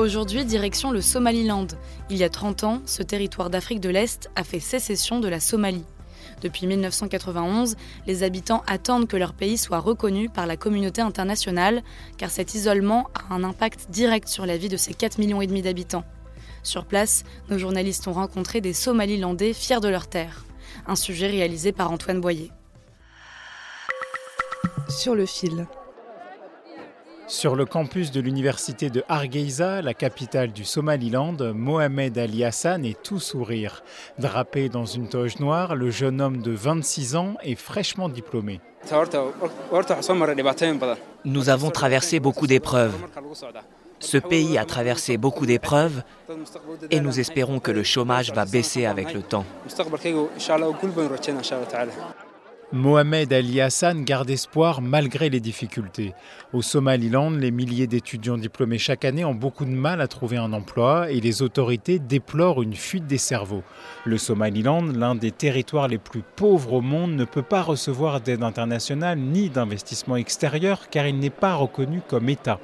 Aujourd'hui, direction le Somaliland. Il y a 30 ans, ce territoire d'Afrique de l'Est a fait sécession de la Somalie. Depuis 1991, les habitants attendent que leur pays soit reconnu par la communauté internationale, car cet isolement a un impact direct sur la vie de ces 4 millions d'habitants. Sur place, nos journalistes ont rencontré des Somalilandais fiers de leur terre. Un sujet réalisé par Antoine Boyer. Sur le fil. Sur le campus de l'université de Hargeisa, la capitale du Somaliland, Mohamed Ali Hassan est tout sourire. Drapé dans une toge noire, le jeune homme de 26 ans est fraîchement diplômé. Nous avons traversé beaucoup d'épreuves. Ce pays a traversé beaucoup d'épreuves et nous espérons que le chômage va baisser avec le temps. Mohamed Ali Hassan garde espoir malgré les difficultés. Au Somaliland, les milliers d'étudiants diplômés chaque année ont beaucoup de mal à trouver un emploi et les autorités déplorent une fuite des cerveaux. Le Somaliland, l'un des territoires les plus pauvres au monde, ne peut pas recevoir d'aide internationale ni d'investissement extérieur car il n'est pas reconnu comme État.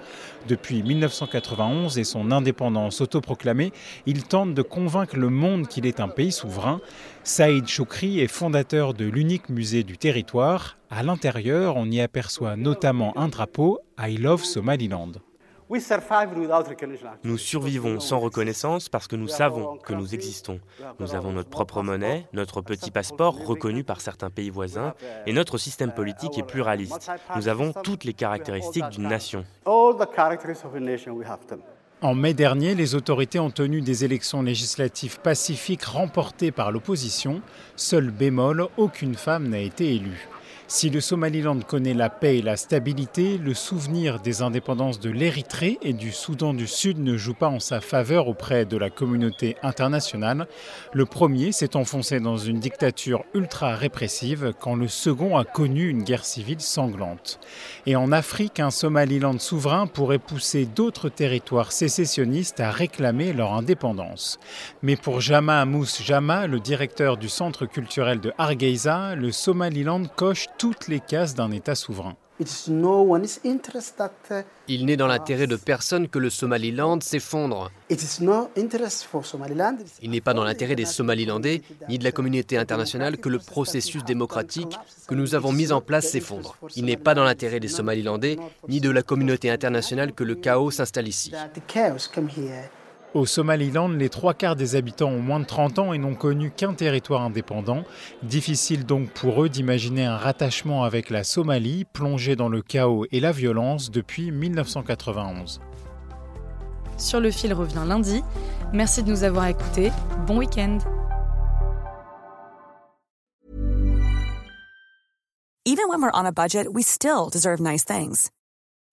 Depuis 1991 et son indépendance autoproclamée, il tente de convaincre le monde qu'il est un pays souverain. Saïd Choukri est fondateur de l'unique musée du territoire. À l'intérieur, on y aperçoit notamment un drapeau I Love Somaliland. Nous survivons sans reconnaissance parce que nous savons que nous existons. Nous avons notre propre monnaie, notre petit passeport reconnu par certains pays voisins et notre système politique est pluraliste. Nous avons toutes les caractéristiques d'une nation. En mai dernier, les autorités ont tenu des élections législatives pacifiques remportées par l'opposition. Seul bémol, aucune femme n'a été élue. Si le Somaliland connaît la paix et la stabilité, le souvenir des indépendances de l'Érythrée et du Soudan du Sud ne joue pas en sa faveur auprès de la communauté internationale. Le premier s'est enfoncé dans une dictature ultra répressive quand le second a connu une guerre civile sanglante. Et en Afrique, un Somaliland souverain pourrait pousser d'autres territoires sécessionnistes à réclamer leur indépendance. Mais pour Jama Amous Jama, le directeur du centre culturel de Hargeisa, le Somaliland coche toutes les cases d'un État souverain. Il n'est dans l'intérêt de personne que le Somaliland s'effondre. Il n'est pas dans l'intérêt des Somalilandais ni de la communauté internationale que le processus démocratique que nous avons mis en place s'effondre. Il n'est pas dans l'intérêt des Somalilandais ni de la communauté internationale que le chaos s'installe ici. Au Somaliland, les trois quarts des habitants ont moins de 30 ans et n'ont connu qu'un territoire indépendant. Difficile donc pour eux d'imaginer un rattachement avec la Somalie, plongée dans le chaos et la violence depuis 1991. Sur le fil revient lundi. Merci de nous avoir écoutés. Bon week-end. Even when we're on a budget, we still deserve nice things.